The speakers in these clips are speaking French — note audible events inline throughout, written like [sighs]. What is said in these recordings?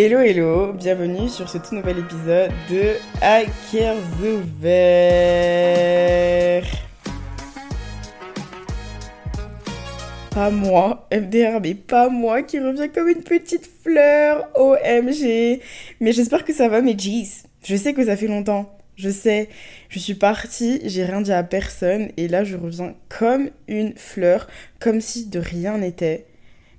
Hello hello, bienvenue sur ce tout nouvel épisode de Hackers ouverts. Pas moi, MDR, mais pas moi qui revient comme une petite fleur, OMG. Mais j'espère que ça va mes G's. Je sais que ça fait longtemps, je sais. Je suis partie, j'ai rien dit à personne et là je reviens comme une fleur, comme si de rien n'était.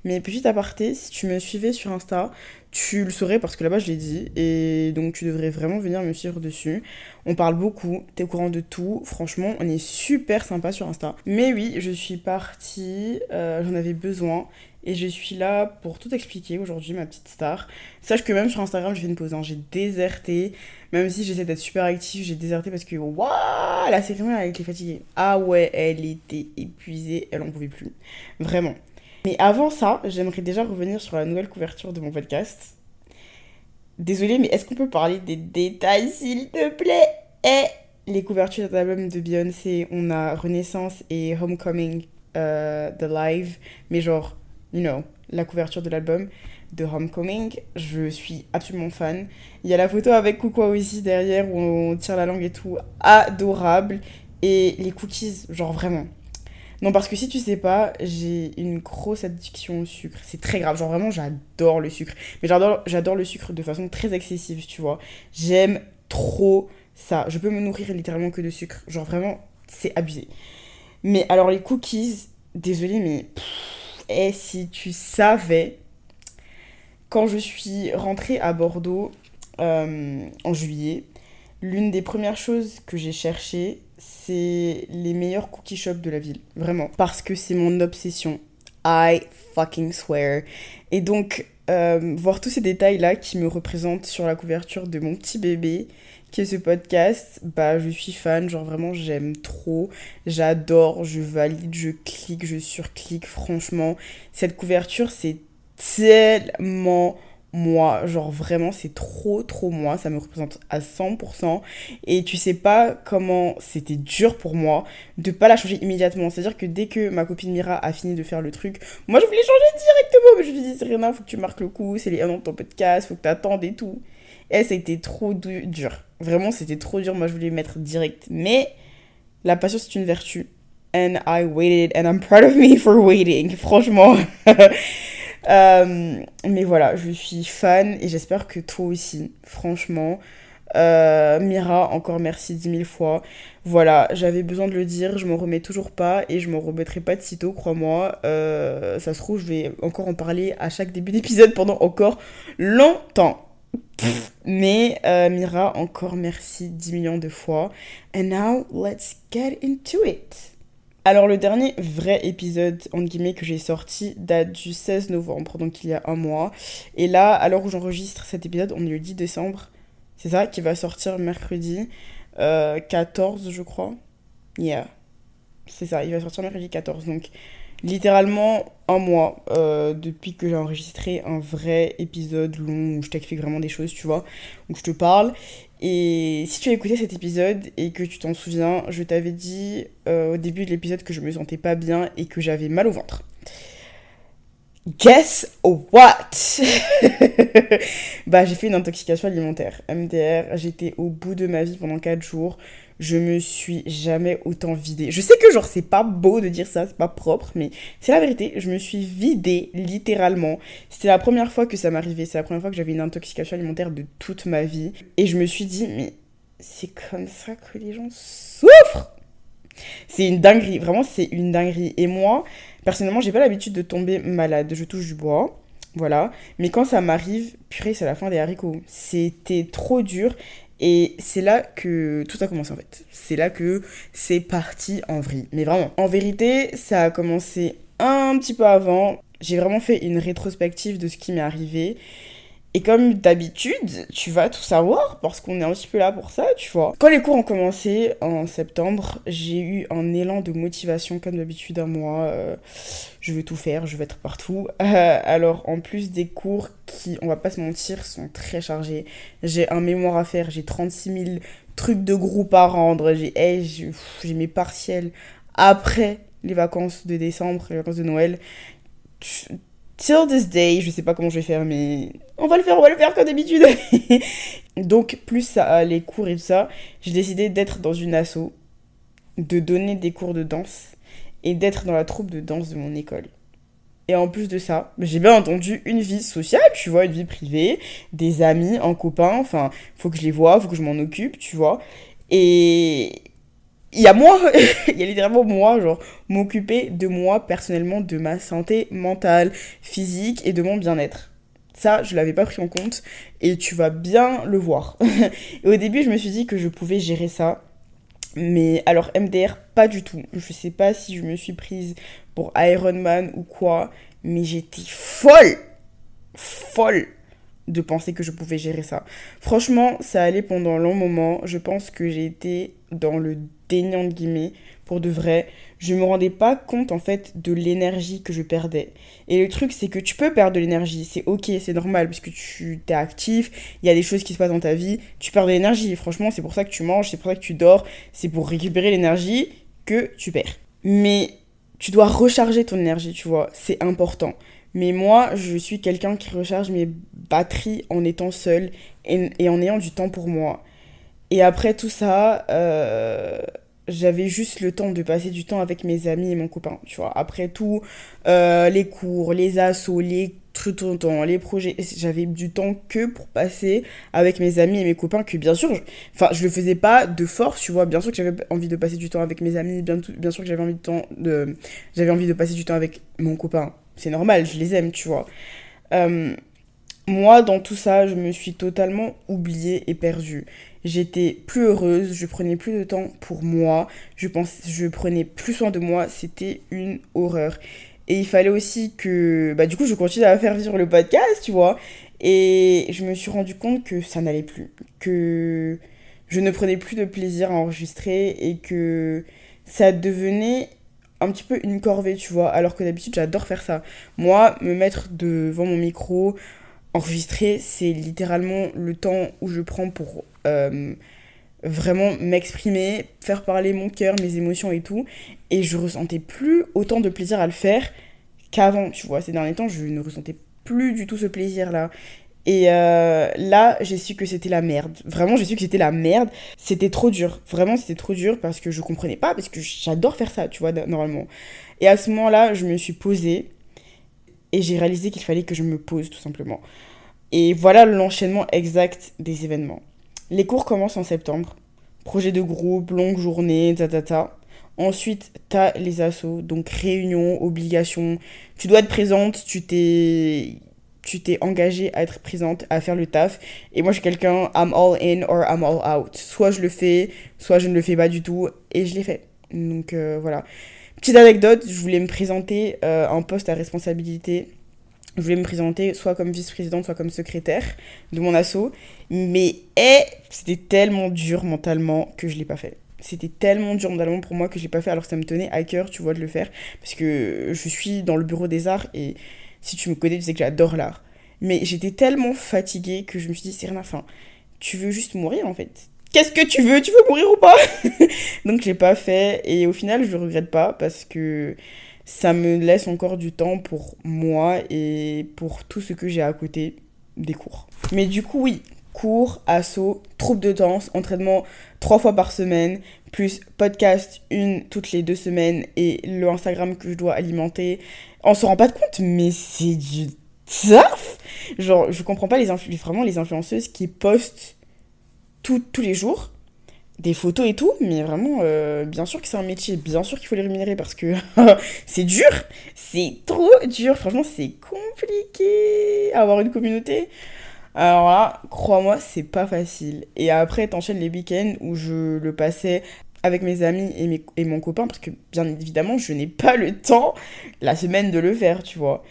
Mais petit aparté, si tu me suivais sur Insta, tu le saurais parce que là-bas je l'ai dit et donc tu devrais vraiment venir me suivre dessus. On parle beaucoup, t'es au courant de tout, franchement on est super sympa sur Insta. Mais oui, je suis partie, euh, j'en avais besoin et je suis là pour tout expliquer aujourd'hui ma petite star. Sache que même sur Instagram je fais une pause, hein. j'ai déserté, même si j'essaie d'être super active, j'ai déserté parce que waouh, la série elle était fatiguée. Ah ouais, elle était épuisée, elle en pouvait plus. Vraiment. Mais avant ça, j'aimerais déjà revenir sur la nouvelle couverture de mon podcast. Désolée, mais est-ce qu'on peut parler des détails, s'il te plaît? Et les couvertures d'albums de Beyoncé, on a Renaissance et Homecoming euh, The Live, mais genre, you know, la couverture de l'album de Homecoming, je suis absolument fan. Il y a la photo avec Coucou aussi derrière où on tire la langue et tout, adorable. Et les cookies, genre vraiment, non, parce que si tu sais pas, j'ai une grosse addiction au sucre. C'est très grave. Genre vraiment, j'adore le sucre. Mais j'adore, le sucre de façon très excessive, tu vois. J'aime trop ça. Je peux me nourrir littéralement que de sucre. Genre vraiment, c'est abusé. Mais alors les cookies, désolé, mais... Et eh, si tu savais, quand je suis rentrée à Bordeaux euh, en juillet, l'une des premières choses que j'ai cherchées, c'est les meilleurs cookie shops de la ville. Vraiment. Parce que c'est mon obsession. I fucking swear. Et donc, euh, voir tous ces détails-là qui me représentent sur la couverture de mon petit bébé, qui est ce podcast, bah je suis fan, genre vraiment j'aime trop, j'adore, je valide, je clique, je surclique, franchement, cette couverture c'est tellement moi, genre vraiment c'est trop trop moi, ça me représente à 100% et tu sais pas comment c'était dur pour moi de pas la changer immédiatement, c'est à dire que dès que ma copine Mira a fini de faire le truc, moi je voulais changer directement mais je lui dit Serena faut que tu marques le coup, c'est les 1 an de ton podcast, faut que t'attendes et tout. Et été trop dur, vraiment c'était trop dur, moi je voulais mettre direct. Mais la patience c'est une vertu. And I waited and I'm proud of me for waiting, [laughs] franchement [laughs] Euh, mais voilà, je suis fan et j'espère que toi aussi, franchement. Euh, Mira, encore merci dix mille fois. Voilà, j'avais besoin de le dire, je m'en remets toujours pas et je m'en remettrai pas de sitôt, crois-moi. Euh, ça se trouve, je vais encore en parler à chaque début d'épisode pendant encore longtemps. Mais Mira, encore merci 10 millions de fois. And now, let's get into it. Alors le dernier vrai épisode en guillemets que j'ai sorti date du 16 novembre, donc il y a un mois. Et là, à l'heure où j'enregistre cet épisode, on est le 10 décembre. C'est ça qui va sortir mercredi 14 euh, je crois. Yeah. C'est ça, il va sortir mercredi 14. Donc littéralement un mois euh, depuis que j'ai enregistré un vrai épisode long où je t'explique vraiment des choses, tu vois, où je te parle. Et si tu as écouté cet épisode et que tu t'en souviens, je t'avais dit euh, au début de l'épisode que je me sentais pas bien et que j'avais mal au ventre. Guess what? [laughs] Bah j'ai fait une intoxication alimentaire, MDR, j'étais au bout de ma vie pendant 4 jours, je me suis jamais autant vidée. Je sais que genre c'est pas beau de dire ça, c'est pas propre, mais c'est la vérité, je me suis vidée littéralement. C'était la première fois que ça m'arrivait, c'est la première fois que j'avais une intoxication alimentaire de toute ma vie. Et je me suis dit, mais c'est comme ça que les gens souffrent c'est une dinguerie, vraiment c'est une dinguerie. Et moi, personnellement, j'ai pas l'habitude de tomber malade. Je touche du bois, voilà. Mais quand ça m'arrive, purée, c'est la fin des haricots. C'était trop dur. Et c'est là que tout a commencé en fait. C'est là que c'est parti en vrille. Mais vraiment, en vérité, ça a commencé un petit peu avant. J'ai vraiment fait une rétrospective de ce qui m'est arrivé. Et comme d'habitude, tu vas tout savoir parce qu'on est un petit peu là pour ça, tu vois. Quand les cours ont commencé en septembre, j'ai eu un élan de motivation comme d'habitude à moi. Euh, je veux tout faire, je veux être partout. Euh, alors en plus des cours qui, on va pas se mentir, sont très chargés. J'ai un mémoire à faire, j'ai 36 000 trucs de groupe à rendre, j'ai j'ai mes partiels après les vacances de décembre, les vacances de Noël till this day, je sais pas comment je vais faire, mais on va le faire, on va le faire comme d'habitude. [laughs] Donc, plus ça, les cours et tout ça, j'ai décidé d'être dans une asso, de donner des cours de danse et d'être dans la troupe de danse de mon école. Et en plus de ça, j'ai bien entendu une vie sociale, tu vois, une vie privée, des amis, un copain, enfin, faut que je les vois, faut que je m'en occupe, tu vois. Et il y a moi, [laughs] il y a littéralement moi, genre, m'occuper de moi personnellement, de ma santé mentale, physique et de mon bien-être. Ça, je l'avais pas pris en compte et tu vas bien le voir. et [laughs] au début, je me suis dit que je pouvais gérer ça. Mais alors, MDR, pas du tout. Je sais pas si je me suis prise pour Iron Man ou quoi, mais j'étais folle! Folle! de penser que je pouvais gérer ça. Franchement, ça allait pendant un long moment. Je pense que j'ai été dans le déni de guillemets pour de vrai. Je me rendais pas compte en fait de l'énergie que je perdais. Et le truc c'est que tu peux perdre de l'énergie, c'est ok, c'est normal parce que tu es actif, il y a des choses qui se passent dans ta vie, tu perds de l'énergie. Franchement, c'est pour ça que tu manges, c'est pour ça que tu dors, c'est pour récupérer l'énergie que tu perds. Mais tu dois recharger ton énergie, tu vois, c'est important. Mais moi, je suis quelqu'un qui recharge mes batteries en étant seule et, en ayant du temps pour moi. Et après tout ça, euh, j'avais juste le temps de passer du temps avec mes amis et mon copain, tu vois. Après tout, euh, les cours, les assos, les tout le temps, les projets, j'avais du temps que pour passer avec mes amis et mes copains, que bien sûr, je, enfin, je le faisais pas de force, tu vois. Bien sûr que j'avais envie de passer du temps avec mes amis, bien, sûr que j'avais envie de, j'avais envie de passer du temps avec mon copain c'est normal, je les aime, tu vois. Euh, moi, dans tout ça, je me suis totalement oubliée et perdue. J'étais plus heureuse, je prenais plus de temps pour moi, je, je prenais plus soin de moi, c'était une horreur. Et il fallait aussi que, bah du coup, je continue à faire vivre le podcast, tu vois. Et je me suis rendu compte que ça n'allait plus, que je ne prenais plus de plaisir à enregistrer et que ça devenait un petit peu une corvée, tu vois, alors que d'habitude j'adore faire ça. Moi, me mettre devant mon micro, enregistrer, c'est littéralement le temps où je prends pour vraiment m'exprimer, faire parler mon cœur, mes émotions et tout. Et je ressentais plus autant de plaisir à le faire qu'avant, tu vois. Ces derniers temps, je ne ressentais plus du tout ce plaisir-là. Et euh, là, j'ai su que c'était la merde. Vraiment, j'ai su que c'était la merde. C'était trop dur. Vraiment, c'était trop dur parce que je comprenais pas, parce que j'adore faire ça, tu vois, normalement. Et à ce moment-là, je me suis posée et j'ai réalisé qu'il fallait que je me pose, tout simplement. Et voilà l'enchaînement exact des événements. Les cours commencent en septembre. Projet de groupe, longue journée, ta ta ta. Ensuite, t'as les assos, donc réunion, obligation. Tu dois être présente, tu t'es tu engagé à être présente, à faire le taf. Et moi, je suis quelqu'un, I'm all in or I'm all out. Soit je le fais, soit je ne le fais pas du tout. Et je l'ai fait. Donc euh, voilà. Petite anecdote, je voulais me présenter euh, un poste à responsabilité. Je voulais me présenter soit comme vice-présidente, soit comme secrétaire de mon asso. Mais eh, c'était tellement dur mentalement que je l'ai pas fait c'était tellement dur mentalement pour moi que je l'ai pas fait alors ça me tenait à cœur tu vois de le faire parce que je suis dans le bureau des arts et si tu me connais, tu sais que j'adore l'art. Mais j'étais tellement fatiguée que je me suis dit, c'est rien, tu veux juste mourir en fait. Qu'est-ce que tu veux? Tu veux mourir ou pas? [laughs] Donc j'ai pas fait et au final je le regrette pas parce que ça me laisse encore du temps pour moi et pour tout ce que j'ai à côté des cours. Mais du coup oui, cours, assaut, troupe de danse, entraînement trois fois par semaine, plus podcast une toutes les deux semaines et le Instagram que je dois alimenter. On se rend pas compte, mais c'est du taf Genre, je comprends pas les vraiment les influenceuses qui postent tous les jours des photos et tout, mais vraiment, euh, bien sûr que c'est un métier, bien sûr qu'il faut les rémunérer parce que [laughs] c'est dur, c'est trop dur, franchement c'est compliqué avoir une communauté. Alors là, crois-moi, c'est pas facile. Et après, t'enchaînes les week-ends où je le passais avec mes amis et, et mon copain, parce que bien évidemment, je n'ai pas le temps la semaine de le faire, tu vois.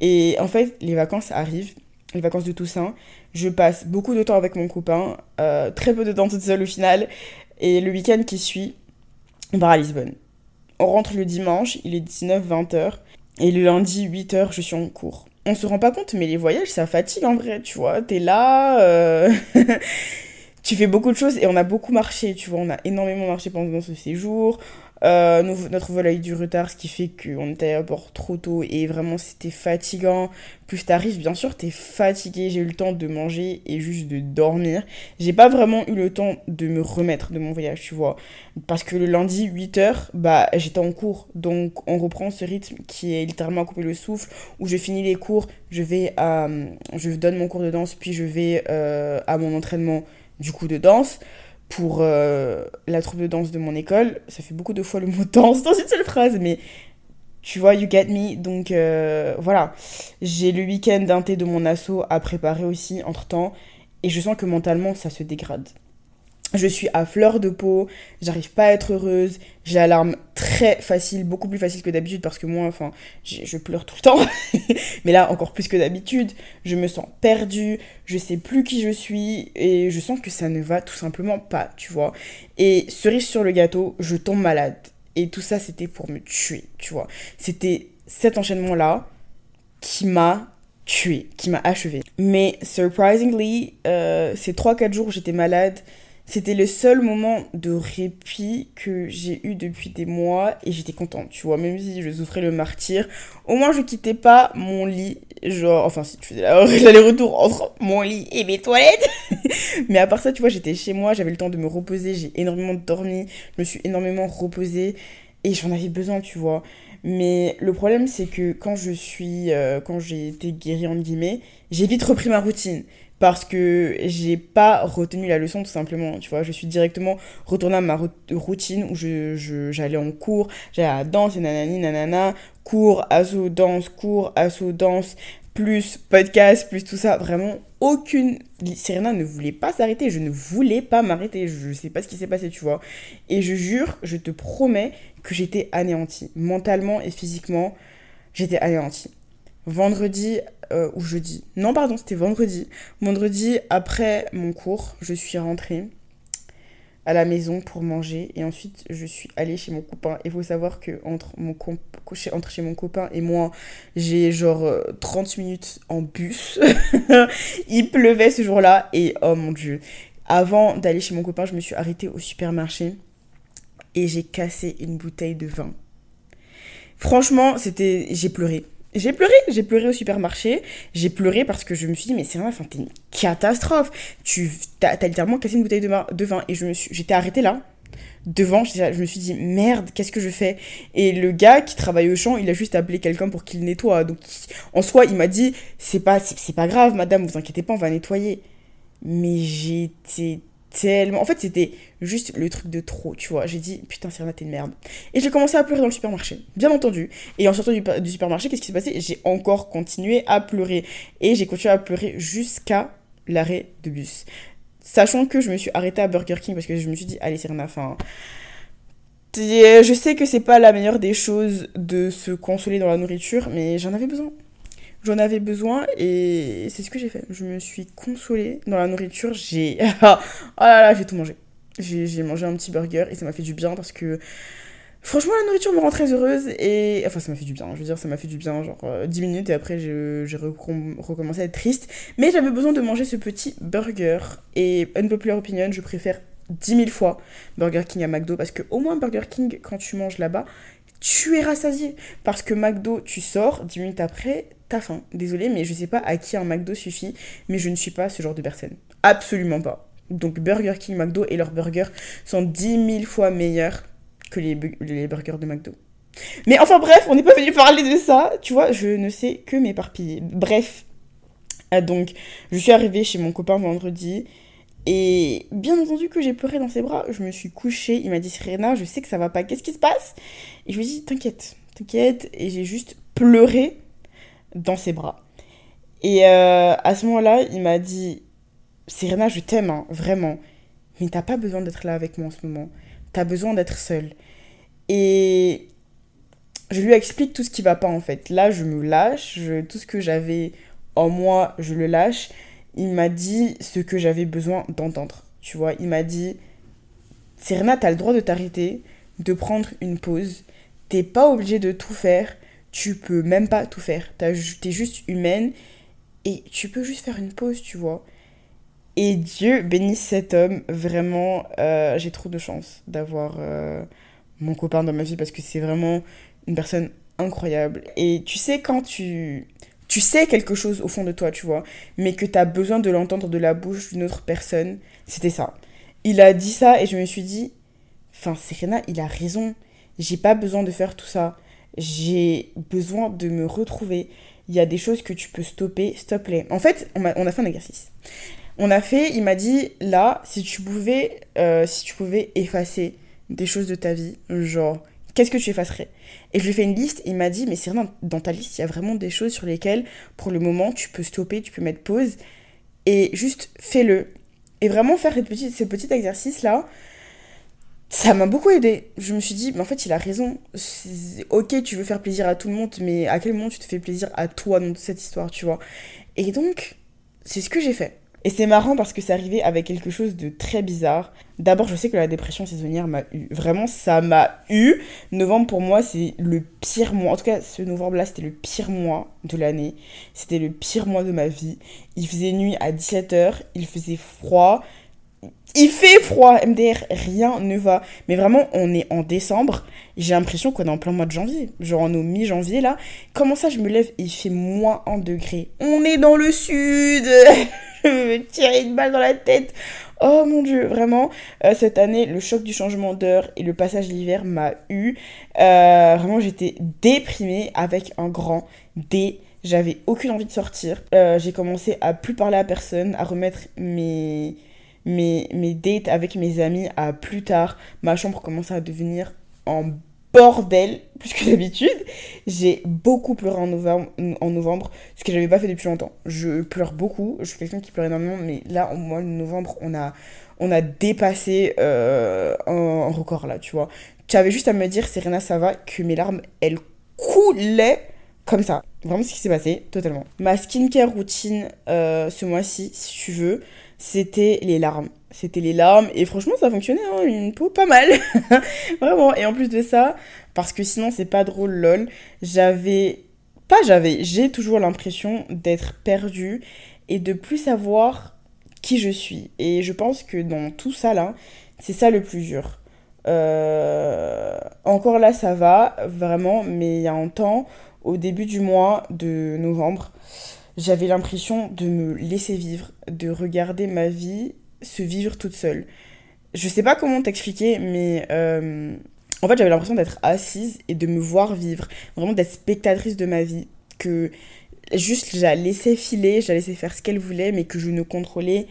Et en fait, les vacances arrivent, les vacances de Toussaint. Je passe beaucoup de temps avec mon copain, euh, très peu de temps toute seule au final. Et le week-end qui suit, on part à Lisbonne. On rentre le dimanche, il est 19-20h. Et le lundi, 8h, je suis en cours. On se rend pas compte, mais les voyages, ça fatigue en vrai, tu vois. T'es là, euh... [laughs] tu fais beaucoup de choses et on a beaucoup marché, tu vois, on a énormément marché pendant ce séjour. Euh, notre vol a eu du retard, ce qui fait qu'on était à bord trop tôt et vraiment c'était fatigant. Plus t'arrives, bien sûr, t'es fatigué. J'ai eu le temps de manger et juste de dormir. J'ai pas vraiment eu le temps de me remettre de mon voyage, tu vois. Parce que le lundi, 8h, bah j'étais en cours. Donc on reprend ce rythme qui est littéralement à couper le souffle, où je finis les cours, je vais à. Je donne mon cours de danse, puis je vais euh, à mon entraînement du coup de danse pour euh, la troupe de danse de mon école. Ça fait beaucoup de fois le mot [laughs] danse dans une seule phrase, mais tu vois, you get me. Donc euh, voilà, j'ai le week-end d'un thé de mon assaut à préparer aussi entre temps, et je sens que mentalement ça se dégrade je suis à fleur de peau, j'arrive pas à être heureuse, j'ai la larme très facile, beaucoup plus facile que d'habitude parce que moi, enfin, je pleure tout le temps, [laughs] mais là encore plus que d'habitude, je me sens perdue, je sais plus qui je suis et je sens que ça ne va tout simplement pas, tu vois. Et cerise sur le gâteau, je tombe malade et tout ça c'était pour me tuer, tu vois. C'était cet enchaînement-là qui m'a tué, qui m'a achevé. Mais surprisingly, euh, ces 3-4 jours où j'étais malade, c'était le seul moment de répit que j'ai eu depuis des mois et j'étais contente, tu vois, même si je souffrais le martyr. Au moins, je quittais pas mon lit, genre, enfin, si tu faisais [laughs] l'aller-retour entre mon lit et mes toilettes. [laughs] Mais à part ça, tu vois, j'étais chez moi, j'avais le temps de me reposer, j'ai énormément dormi, je me suis énormément reposée et j'en avais besoin, tu vois. Mais le problème, c'est que quand je suis, euh, quand j'ai été guérie, en guillemets, j'ai vite repris ma routine parce que j'ai pas retenu la leçon tout simplement tu vois. Je suis directement retournée à ma routine où je j'allais en cours j'allais à la danse et nanani nanana cours asso danse cours asso danse plus podcast plus tout ça. Vraiment aucune Serena ne voulait pas s'arrêter. Je ne voulais pas m'arrêter. Je sais pas ce qui s'est passé tu vois. Et je jure je te promets que j'étais anéantie mentalement et physiquement. J'étais anéantie vendredi euh, ou jeudi. Non, pardon, c'était vendredi. Vendredi, après mon cours, je suis rentrée à la maison pour manger et ensuite je suis allée chez mon copain. Il faut savoir que entre, chez mon copain et moi, j'ai genre 30 euh, minutes en bus. [laughs] Il pleuvait ce jour-là et oh mon dieu. Avant d'aller chez mon copain, je me suis arrêtée au supermarché et j'ai cassé une bouteille de vin. Franchement, c'était j'ai pleuré. J'ai pleuré, j'ai pleuré au supermarché. J'ai pleuré parce que je me suis dit, mais c'est enfin, t'es une catastrophe. Tu littéralement cassé une bouteille de, vin. Et j'étais arrêtée là, devant. Je me suis dit, merde, qu'est-ce que je fais? Et le gars qui travaille au champ, il a juste appelé quelqu'un pour qu'il nettoie. Donc, en soi, il m'a dit, c'est pas, c'est pas grave, madame, vous inquiétez pas, on va nettoyer. Mais j'étais tellement. En fait, c'était juste le truc de trop, tu vois. J'ai dit, putain, Serena, t'es une merde. Et j'ai commencé à pleurer dans le supermarché, bien entendu. Et en sortant du, supermarché, qu'est-ce qui s'est passé? J'ai encore continué à pleurer. Et j'ai continué à pleurer jusqu'à l'arrêt de bus. Sachant que je me suis arrêtée à Burger King parce que je me suis dit, allez, Serena, enfin. Je sais que c'est pas la meilleure des choses de se consoler dans la nourriture, mais j'en avais besoin. J'en avais besoin et c'est ce que j'ai fait. Je me suis consolée dans la nourriture. J'ai. [laughs] oh là là, j'ai tout mangé. J'ai mangé un petit burger et ça m'a fait du bien parce que. Franchement, la nourriture me rend très heureuse et. Enfin, ça m'a fait du bien. Je veux dire, ça m'a fait du bien, genre 10 euh, minutes et après, j'ai recommencé à être triste. Mais j'avais besoin de manger ce petit burger. Et unpopular opinion, je préfère 10 000 fois Burger King à McDo parce que, au moins, Burger King, quand tu manges là-bas, tu es rassasié. Parce que McDo, tu sors, 10 minutes après, t'as faim. Désolée, mais je sais pas à qui un McDo suffit, mais je ne suis pas ce genre de personne. Absolument pas. Donc Burger King, McDo et leurs burgers sont 10 000 fois meilleurs que les, burgers de McDo. Mais enfin bref, on n'est pas venu parler de ça, tu vois, je ne sais que m'éparpiller. Bref, ah, donc je suis arrivée chez mon copain vendredi et bien entendu que j'ai pleuré dans ses bras, je me suis couchée, il m'a dit Serena, je sais que ça va pas, qu'est-ce qui se passe? Et je lui ai dit t'inquiète, t'inquiète, et j'ai juste pleuré dans ses bras. Et euh, à ce moment-là, il m'a dit Serena, je t'aime, hein, vraiment. Mais t'as pas besoin d'être là avec moi en ce moment. T'as besoin d'être seule. Et je lui explique tout ce qui va pas en fait. Là, je me lâche. tout ce que j'avais en moi, je le lâche. Il m'a dit ce que j'avais besoin d'entendre. Tu vois, il m'a dit Serena, t'as le droit de t'arrêter, de prendre une pause. T'es pas obligé de tout faire tu peux même pas tout faire. T'es juste humaine et tu peux juste faire une pause, tu vois. Et Dieu bénisse cet homme, vraiment, euh, j'ai trop de chance d'avoir euh, mon copain dans ma vie parce que c'est vraiment une personne incroyable. Et tu sais, quand tu, tu sais quelque chose au fond de toi, tu vois, mais que tu as besoin de l'entendre de la bouche d'une autre personne, c'était ça. Il a dit ça et je me suis dit, enfin, Serena, il a raison. J'ai pas besoin de faire tout ça. J'ai besoin de me retrouver. Il y a des choses que tu peux stopper, stop-les. En fait, on a, fait un exercice. On a fait, il m'a dit, là, si tu pouvais, euh, si tu pouvais effacer des choses de ta vie, genre, qu'est-ce que tu effacerais? Et je lui ai fait une liste, il m'a dit, mais c'est dans, dans ta liste, il y a vraiment des choses sur lesquelles, pour le moment, tu peux stopper, tu peux mettre pause, et juste fais-le. Et vraiment faire ce petit exercice-là, ça m'a beaucoup aidé. Je me suis dit, mais en fait, il a raison. Ok, tu veux faire plaisir à tout le monde, mais à quel moment tu te fais plaisir à toi dans cette histoire, tu vois? Et donc, c'est ce que j'ai fait. Et c'est marrant parce que c'est arrivé avec quelque chose de très bizarre. D'abord, je sais que la dépression saisonnière m'a eu. Vraiment, ça m'a eu. Novembre, pour moi, c'est le pire mois. En tout cas, ce novembre-là, c'était le pire mois de l'année. C'était le pire mois de ma vie. Il faisait nuit à 17h, il faisait froid. Il fait froid, MDR, rien ne va. Mais vraiment, on est en décembre. J'ai l'impression qu'on est en plein mois de janvier. Genre, on est au mi-janvier là. Comment ça, je me lève il fait moins 1 degré On est dans le sud [laughs] Je vais me tirer une balle dans la tête. Oh mon dieu, vraiment, euh, cette année, le choc du changement d'heure et le passage d'hiver m'a eu. Euh, vraiment, j'étais déprimée avec un grand D. J'avais aucune envie de sortir. Euh, j'ai commencé à plus parler à personne, à remettre mes mes, mes dates avec mes amis à plus tard. Ma chambre commençait à devenir en bordel plus que d'habitude. J'ai beaucoup pleuré en novembre, en novembre, ce que j'avais pas fait depuis longtemps. Je pleure beaucoup, je suis quelqu'un qui pleure énormément, mais là, au mois de novembre, on a, on a dépassé euh, un, record là, tu vois. Tu avais juste à me dire, Serena, ça va, que mes larmes, elles coulaient comme ça. Vraiment ce qui s'est passé, totalement. Ma skincare routine euh, ce mois-ci, si tu veux, c'était les larmes. C'était les larmes et franchement ça fonctionnait, hein, une peau pas mal. [laughs] Vraiment. Et en plus de ça, parce que sinon c'est pas drôle, lol, j'avais... Pas j'avais, j'ai toujours l'impression d'être perdue et de plus savoir qui je suis. Et je pense que dans tout ça là, c'est ça le plus dur. Euh, encore là ça va, vraiment, mais il y a un temps, au début du mois de novembre, j'avais l'impression de me laisser vivre, de regarder ma vie se vivre toute seule. Je sais pas comment t'expliquer, mais euh, en fait j'avais l'impression d'être assise et de me voir vivre, vraiment d'être spectatrice de ma vie, que juste je la filer, je la laissais faire ce qu'elle voulait, mais que je ne contrôlais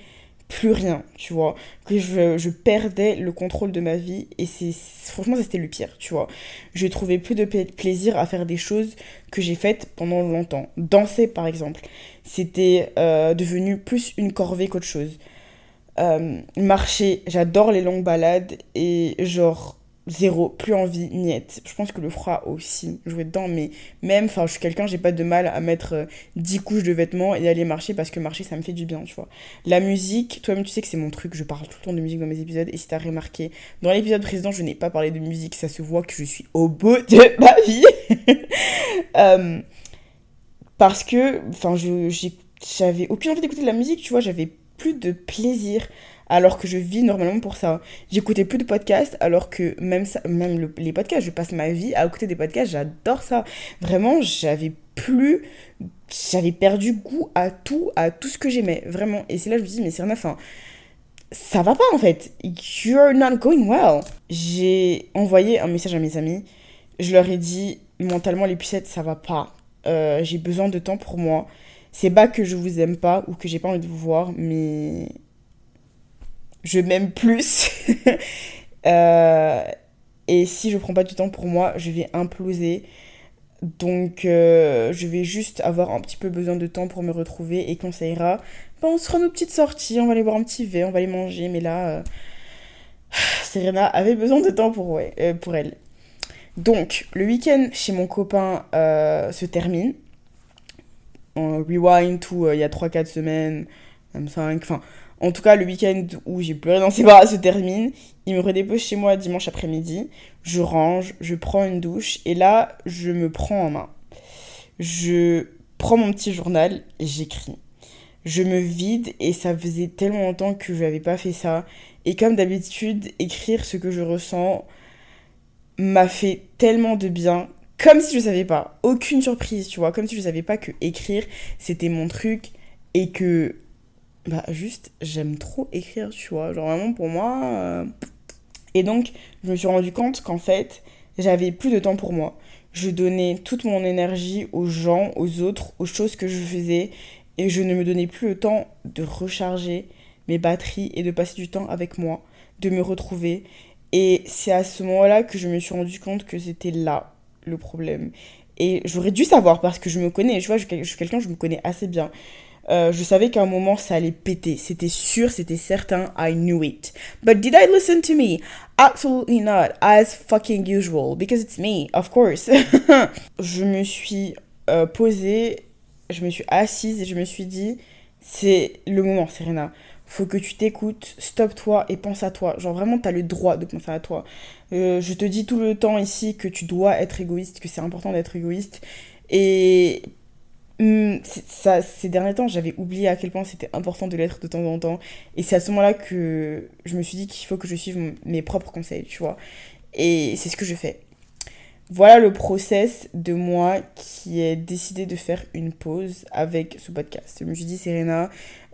plus rien, tu vois, que je, je, perdais le contrôle de ma vie et c'est franchement c'était le pire, tu vois. Je trouvais plus de plaisir à faire des choses que j'ai faites pendant longtemps. Danser par exemple, c'était euh, devenu plus une corvée qu'autre chose. Euh, marcher, j'adore les longues balades et genre zéro, plus envie, niette. Je pense que le froid aussi jouer dedans, mais même, enfin, je suis quelqu'un, j'ai pas de mal à mettre 10 euh, couches de vêtements et aller marcher parce que marcher, ça me fait du bien, tu vois. La musique, toi-même, tu sais que c'est mon truc, je parle tout le temps de musique dans mes épisodes, et si t'as remarqué, dans l'épisode précédent, je n'ai pas parlé de musique, ça se voit que je suis au bout de [laughs] ma vie. [laughs] Euh, parce que, enfin, j'avais aucune envie d'écouter de la musique, tu vois, j'avais plus de plaisir alors que je vis normalement pour ça. J'écoutais plus de podcasts alors que même, ça, même les podcasts, je passe ma vie à écouter des podcasts, j'adore ça. Vraiment, j'avais plus j'avais perdu goût à tout, à tout ce que j'aimais, vraiment. Et c'est là que je me dis, mais c'est enfin, ça va pas en fait. You're not going well. J'ai envoyé un message à mes amis. Je leur ai dit, mentalement, les pucettes, ça va pas. Euh, j'ai besoin de temps pour moi. C'est pas que je vous aime pas ou que j'ai pas envie de vous voir, mais je m'aime plus. [laughs] Euh, et si je prends pas du temps pour moi, je vais imploser. Donc, euh, je vais juste avoir un petit peu besoin de temps pour me retrouver. Et ça ira, ben, on se fera nos petites sorties. On va aller boire un petit verre, on va aller manger. Mais là, euh, [sighs] Serena avait besoin de temps pour, ouais, pour elle. Donc, le week-end chez mon copain se termine. On rewind tout il y a 3-4 semaines, même 5. Enfin, en tout cas, le week-end où j'ai pleuré dans ses bras se termine. Il me redépose chez moi dimanche après-midi. Je range, je prends une douche et là, je me prends en main. Je prends mon petit journal et j'écris. Je me vide et ça faisait tellement longtemps que je n'avais pas fait ça. Et comme d'habitude, écrire ce que je ressens, m'a fait tellement de bien, comme si je savais pas. Aucune surprise, tu vois, comme si je savais pas que écrire, c'était mon truc et que, bah, juste, j'aime trop écrire, tu vois. Genre, vraiment, pour moi. euh, Et donc, je me suis rendu compte qu'en fait, j'avais plus de temps pour moi. Je donnais toute mon énergie aux gens, aux autres, aux choses que je faisais, et je ne me donnais plus le temps de recharger mes batteries et de passer du temps avec moi, de me retrouver. Et c'est à ce moment-là que je me suis rendu compte que c'était là le problème. Et j'aurais dû savoir parce que je me connais, tu vois, je, je suis quelqu'un, je me connais assez bien. Euh, je savais qu'à un moment ça allait péter. C'était sûr, c'était certain. I knew it. But did I listen to me? Absolutely not. As fucking usual. Because it's me, of course. [laughs] je me suis euh, posée, je me suis assise et je me suis dit, c'est le moment, Serena. Faut que tu t'écoutes, stop-toi et pense à toi. Genre vraiment, t'as le droit de penser à toi. Euh, je te dis tout le temps ici que tu dois être égoïste, que c'est important d'être égoïste. Et C'est- ça, ces derniers temps, j'avais oublié à quel point c'était important de l'être de temps en temps. Et c'est à ce moment-là que je me suis dit qu'il faut que je suive mes propres conseils, tu vois. Et c'est ce que je fais. Voilà le process de moi qui ai décidé de faire une pause avec ce podcast. Je me suis dit, Serena,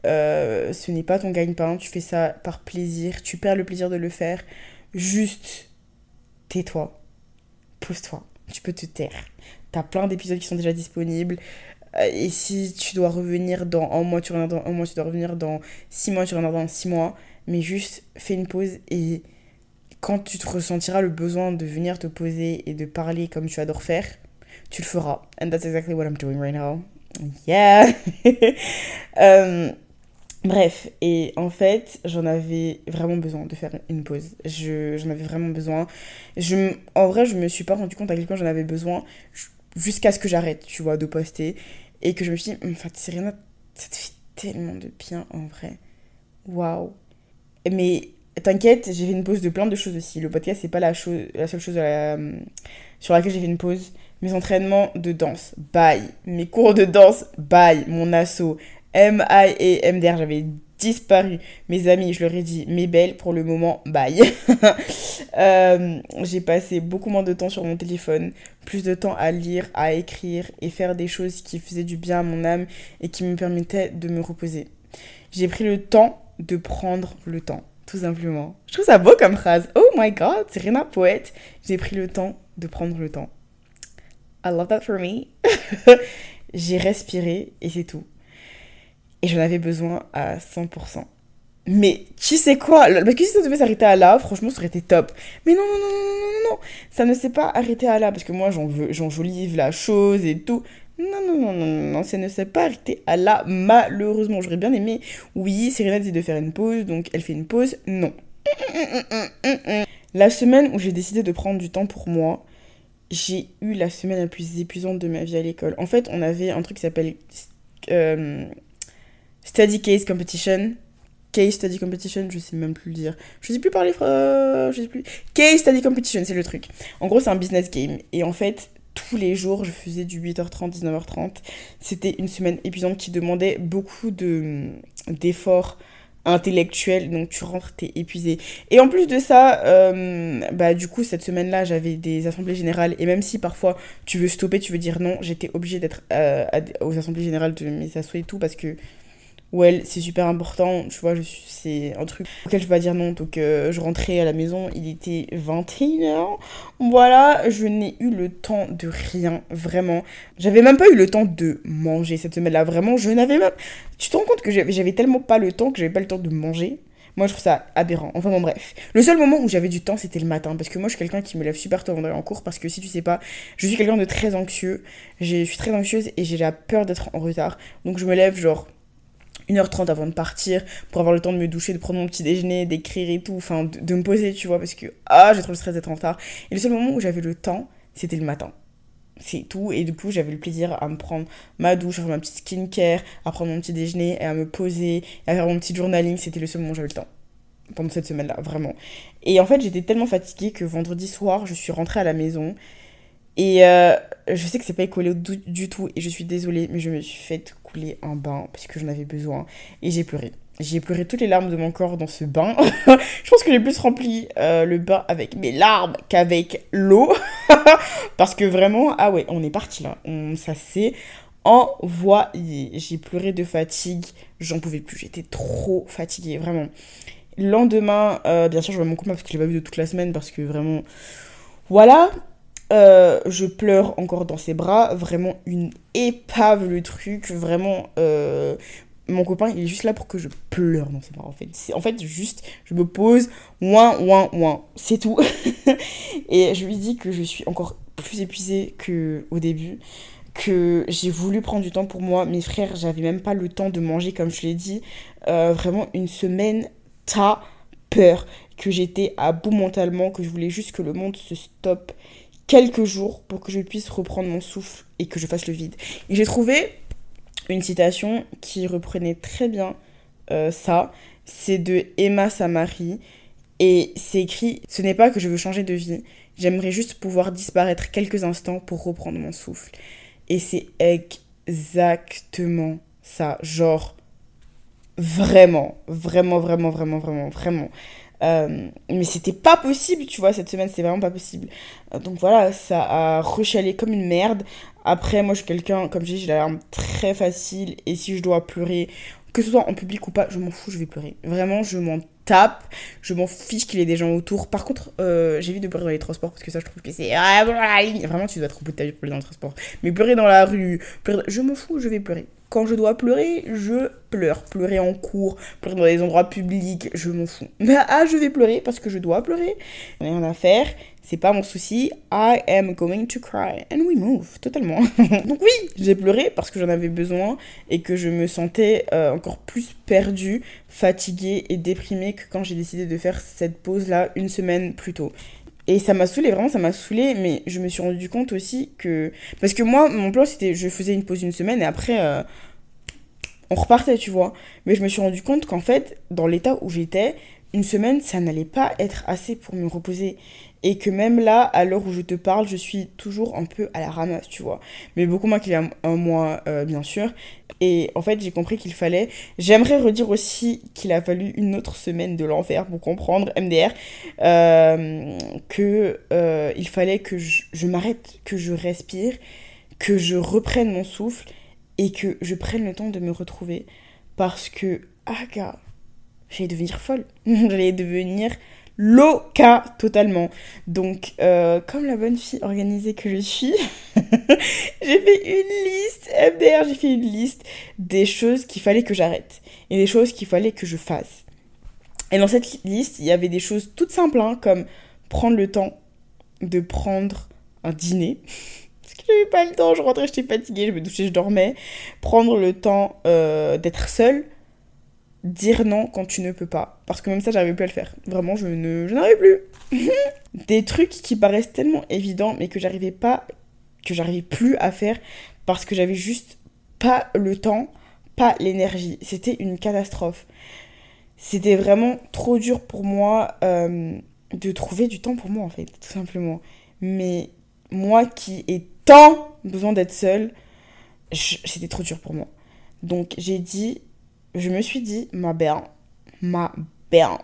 euh, ce n'est pas ton gagne-pain, tu fais ça par plaisir, tu perds le plaisir de le faire. Juste, tais-toi, pose-toi, tu peux te taire. T'as plein d'épisodes qui sont déjà disponibles. Euh, Et si tu dois revenir dans un mois, tu reviens dans un mois, tu dois revenir dans six mois, tu reviens dans six mois. Mais juste fais une pause et quand tu te ressentiras le besoin de venir te poser et de parler comme tu adores faire, tu le feras. And that's exactly what I'm doing right now. Yeah! [laughs] Euh, bref, et en fait, j'en avais vraiment besoin de faire une pause. Je, j'en avais vraiment besoin. Je, en vrai, je me suis pas rendu compte à quel point j'en avais besoin jusqu'à ce que j'arrête, tu vois, de poster. Et que je me suis dit, enfin, Serena, ça te fait tellement de bien en vrai. Waouh! Mais t'inquiète, j'ai fait une pause de plein de choses aussi. Le podcast, c'est pas la, la seule chose euh, sur laquelle j'ai fait une pause. Mes entraînements de danse, bye. Mes cours de danse, bye. Mon asso, MI et MDR, j'avais disparu. Mes amis, je leur ai dit, mes belles, pour le moment, bye. [laughs] Euh, j'ai passé beaucoup moins de temps sur mon téléphone, plus de temps à lire, à écrire et faire des choses qui faisaient du bien à mon âme et qui me permettaient de me reposer. J'ai pris le temps de prendre le temps, tout simplement. Je trouve ça beau comme phrase. Oh my god, c'est poète. J'ai pris le temps de prendre le temps. I love that for me. [laughs] J'ai respiré et c'est tout. Et j'en avais besoin à 100%. Mais tu sais quoi? Parce que si ça devait s'arrêter à là, franchement, ça aurait été top. Mais non, non, non, non, non, non, non. Ça ne s'est pas arrêté à là. Parce que moi, j'en veux, j'enjolive la chose et tout. Non, non, non, non, non, non, ça ne s'est pas arrêté à là, malheureusement. J'aurais bien aimé. Oui, Serena dit de faire une pause, donc elle fait une pause. Non. La semaine où j'ai décidé de prendre du temps pour moi, j'ai eu la semaine la plus épuisante de ma vie à l'école. En fait, on avait un truc qui s'appelle euh, Study Case Competition. Case Study Competition, je sais même plus le dire. Je sais plus parler. euh, je sais plus. Case Study Competition, c'est le truc. En gros, c'est un business game. Et en fait, tous les jours, je faisais du 8h30, 19h30. C'était une semaine épuisante qui demandait beaucoup de d'efforts intellectuels. Donc, tu rentres, t'es épuisé. Et en plus de ça, euh, bah, du coup, cette semaine-là, j'avais des assemblées générales. Et même si parfois tu veux stopper, tu veux dire non, j'étais obligée d'être euh, aux assemblées générales de mes et tout parce que ouais, c'est super important, tu vois, c'est un truc auquel je peux pas dire non. Donc euh, je rentrais à la maison, il était 21h. Voilà, je n'ai eu le temps de rien, vraiment. J'avais même pas eu le temps de manger cette semaine-là, vraiment, je n'avais même... Tu te rends compte que j'avais tellement pas le temps que j'avais pas le temps de manger moi, je trouve ça aberrant. Enfin, bon, bref. Le seul moment où j'avais du temps, c'était le matin. Parce que moi, je suis quelqu'un qui me lève super tôt d'aller en cours. Parce que si tu sais pas, je suis quelqu'un de très anxieux. Je suis très anxieuse et j'ai la peur d'être en retard. Donc, je me lève genre 1h30 avant de partir pour avoir le temps de me doucher, de prendre mon petit déjeuner, d'écrire et tout. Enfin, de, me poser, tu vois. Parce que, ah, j'ai trop le stress d'être en retard. Et le seul moment où j'avais le temps, c'était le matin. C'est tout. Et du coup, j'avais le plaisir à me prendre ma douche, à faire ma petite skincare, à prendre mon petit déjeuner et à me poser, et à faire mon petit journaling. C'était le seul moment où j'avais le temps. Pendant cette semaine-là, vraiment. Et en fait, j'étais tellement fatiguée que vendredi soir, je suis rentrée à la maison. Et euh, je sais que c'est pas écoulé du, du tout. Et je suis désolée, mais je me suis fait un bain parce que j'en avais besoin. Et j'ai pleuré. j'ai pleuré toutes les larmes de mon corps dans ce bain. [laughs] je pense que j'ai plus rempli euh, le bain avec mes larmes qu'avec l'eau. [laughs] Parce que vraiment, ah ouais, on est parti là. On, ça s'est envoyé. J'ai pleuré de fatigue. J'en pouvais plus. J'étais trop fatiguée, vraiment. Le lendemain, euh, bien sûr, je vois mon copain parce que je pas vu de toute la semaine. Parce que vraiment, voilà. Euh, je pleure encore dans ses bras, vraiment une épave le truc, vraiment mon copain, il est juste là pour que je pleure dans ses bras, en fait. C'est, en fait, juste, je me pose, ouin, ouin, ouin, c'est tout. [laughs] et je lui dis que je suis encore plus épuisée qu'au début, que j'ai voulu prendre du temps pour moi. Mes frères, j'avais même pas le temps de manger, comme je l'ai dit. Euh, vraiment, une semaine, t'as peur, que j'étais à bout mentalement, que je voulais juste que le monde se stoppe quelques jours pour que je puisse reprendre mon souffle et que je fasse le vide. Et j'ai trouvé une citation qui reprenait très bien euh, ça. C'est de Emma Samari. Et c'est écrit Ce n'est pas que je veux changer de vie. J'aimerais juste pouvoir disparaître quelques instants pour reprendre mon souffle. Et c'est exactement ça. Genre, vraiment, vraiment, vraiment, vraiment, vraiment, vraiment. Euh, mais c'était pas possible, tu vois, cette semaine, c'est vraiment pas possible. Euh, donc voilà, ça a rechalé comme une merde. Après, moi, je suis quelqu'un, comme j'ai dit, j'ai la larme très facile. Et si je dois pleurer, que ce soit en public ou pas, je m'en fous, je vais pleurer. Vraiment, je m'en tape. Je m'en fiche qu'il y ait des gens autour. Par contre, euh, j'évite de pleurer dans les transports parce que ça, je trouve que c'est. Vraiment, tu dois au bout de ta vie pour pleurer dans le transport. Mais pleurer dans la rue, je m'en fous, je vais pleurer. Quand je dois pleurer, je pleure. Pleurer en cours, pleurer dans des endroits publics, je m'en fous. [laughs] Mais ah, je vais pleurer parce que je dois pleurer. Rien à faire, c'est pas mon souci. I am going to cry. And we move, totalement. [laughs] Donc oui, j'ai pleuré parce que j'en avais besoin et que je me sentais euh, encore plus perdue, fatiguée et déprimée que quand j'ai décidé de faire cette pause-là une semaine plus tôt. Et ça m'a saoulé, vraiment, ça m'a saoulé, mais je me suis rendu compte aussi que. Parce que moi, mon plan, c'était je faisais une pause une semaine et après, euh, on repartait, tu vois. Mais je me suis rendu compte qu'en fait, dans l'état où j'étais, une semaine, ça n'allait pas être assez pour me reposer. Et que même là, à l'heure où je te parle, je suis toujours un peu à la ramasse, tu vois. Mais beaucoup moins qu'il y a un mois, euh, bien sûr. Et en fait, j'ai compris qu'il fallait. J'aimerais redire aussi qu'il a fallu une autre semaine de l'enfer pour comprendre, MDR, euh, que euh, il fallait que je, je m'arrête, que je respire, que je reprenne mon souffle et que je prenne le temps de me retrouver. Parce que, ah gars, j'allais devenir folle. [laughs] j'allais devenir loca totalement. Donc, euh, comme la bonne fille organisée que je suis, [laughs] j'ai fait une liste, MDR, j'ai fait une liste des choses qu'il fallait que j'arrête et des choses qu'il fallait que je fasse. Et dans cette liste, il y avait des choses toutes simples, hein, comme prendre le temps de prendre un dîner. [laughs] Parce que j'avais pas le temps, je rentrais, j'étais fatiguée, je me douchais, je dormais. Prendre le temps euh, d'être seule dire non quand tu ne peux pas. Parce que même ça, j'arrivais plus à le faire. Vraiment, je ne, je n'arrive plus. [laughs] Des trucs qui paraissent tellement évidents, mais que j'arrivais pas, que j'arrivais plus à faire parce que j'avais juste pas le temps, pas l'énergie. C'était une catastrophe. C'était vraiment trop dur pour moi euh, de trouver du temps pour moi, en fait, tout simplement. Mais moi qui ai tant besoin d'être seule, c'était trop dur pour moi. Donc j'ai dit, je me suis dit, ma belle, ma belle,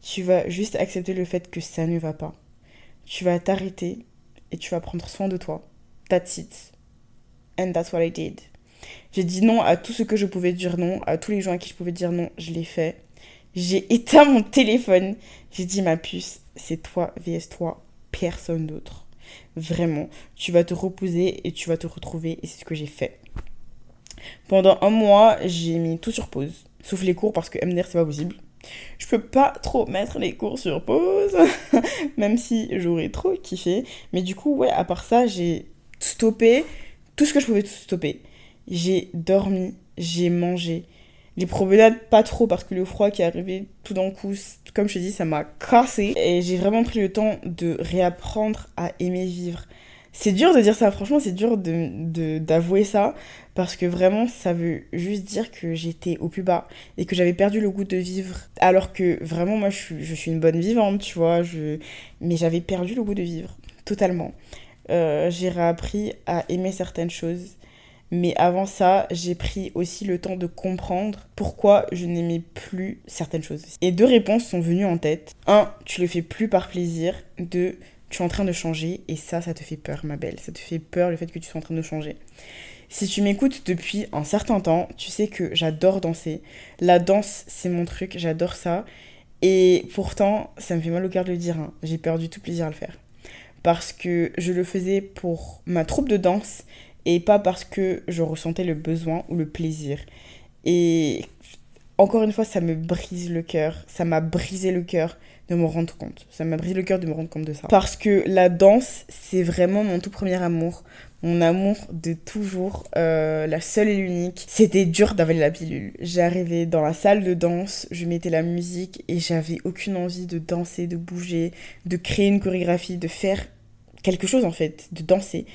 tu vas juste accepter le fait que ça ne va pas. Tu vas t'arrêter et tu vas prendre soin de toi. That's it. And that's what I did. J'ai dit non à tout ce que je pouvais dire non, à tous les gens à qui je pouvais dire non, je l'ai fait. J'ai [laughs] éteint mon téléphone. J'ai dit ma puce, c'est toi vs toi, personne d'autre. Vraiment, tu vas te reposer et tu vas te retrouver et c'est ce que j'ai fait. Pendant un mois, j'ai mis tout sur pause. Sauf les cours parce que MDR, c'est pas possible. Je peux pas trop mettre les cours sur pause, [laughs] même si j'aurais trop kiffé. Mais du coup, ouais, à part ça, j'ai stoppé tout ce que je pouvais stopper. J'ai dormi, j'ai mangé. Les promenades, pas trop parce que le froid qui est arrivé tout d'un coup, comme je te dis, ça m'a cassé. Et j'ai vraiment pris le temps de réapprendre à aimer vivre. C'est dur de dire ça, franchement, c'est dur d'avouer de, ça, parce que vraiment, ça veut juste dire que j'étais au plus bas et que j'avais perdu le goût de vivre. Alors que vraiment, moi, je suis, je suis une bonne vivante, tu vois, je... mais j'avais perdu le goût de vivre, totalement. Euh, j'ai réappris à aimer certaines choses. Mais avant ça, j'ai pris aussi le temps de comprendre pourquoi je n'aimais plus certaines choses. Et deux réponses sont venues en tête. Un, tu le fais plus par plaisir. Deux, tu es en train de changer et ça, ça te fait peur, ma belle. Ça te fait peur le fait que tu sois en train de changer. Si tu m'écoutes depuis un certain temps, tu sais que j'adore danser. La danse, c'est mon truc, j'adore ça. Et pourtant, ça me fait mal au cœur de le dire, hein. j'ai perdu tout plaisir à le faire. Parce que je le faisais pour ma troupe de danse et pas parce que je ressentais le besoin ou le plaisir. Et encore une fois, ça me brise le cœur. Ça m'a brisé le cœur de me rendre compte. Ça m'a brisé le cœur de me rendre compte de ça. Parce que la danse, c'est vraiment mon tout premier amour. Mon amour de toujours, euh, la seule et l'unique. C'était dur d'avaler la pilule. J'arrivais dans la salle de danse, je mettais la musique et j'avais aucune envie de danser, de bouger, de créer une chorégraphie, de faire quelque chose en fait, de danser.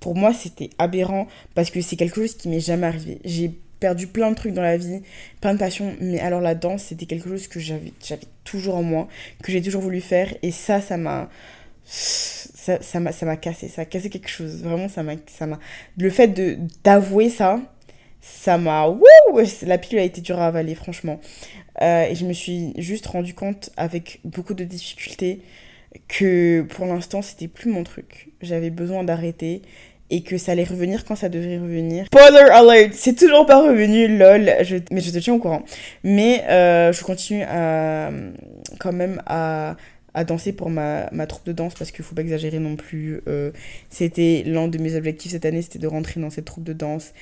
Pour moi, c'était aberrant parce que c'est quelque chose qui m'est jamais arrivé. J'ai perdu plein de trucs dans la vie, plein de passions, mais alors la danse, c'était quelque chose que j'avais, toujours en moi, que j'ai toujours voulu faire, et ça, ça m'a, ça, m'a, ça m'a cassé, ça a cassé quelque chose, vraiment, ça m'a, le fait de, d'avouer ça, ça m'a, la pilule a été dure à avaler, franchement, euh, et je me suis juste rendu compte avec beaucoup de difficultés que pour l'instant, c'était plus mon truc, j'avais besoin d'arrêter, et que ça allait revenir quand ça devrait revenir. Spoiler alert, c'est toujours pas revenu, lol, je, mais je te tiens au courant. Mais euh, je continue à, quand même à, à danser pour ma, ma, troupe de danse parce qu'il faut pas exagérer non plus. Euh, c'était l'un de mes objectifs cette année, c'était de rentrer dans cette troupe de danse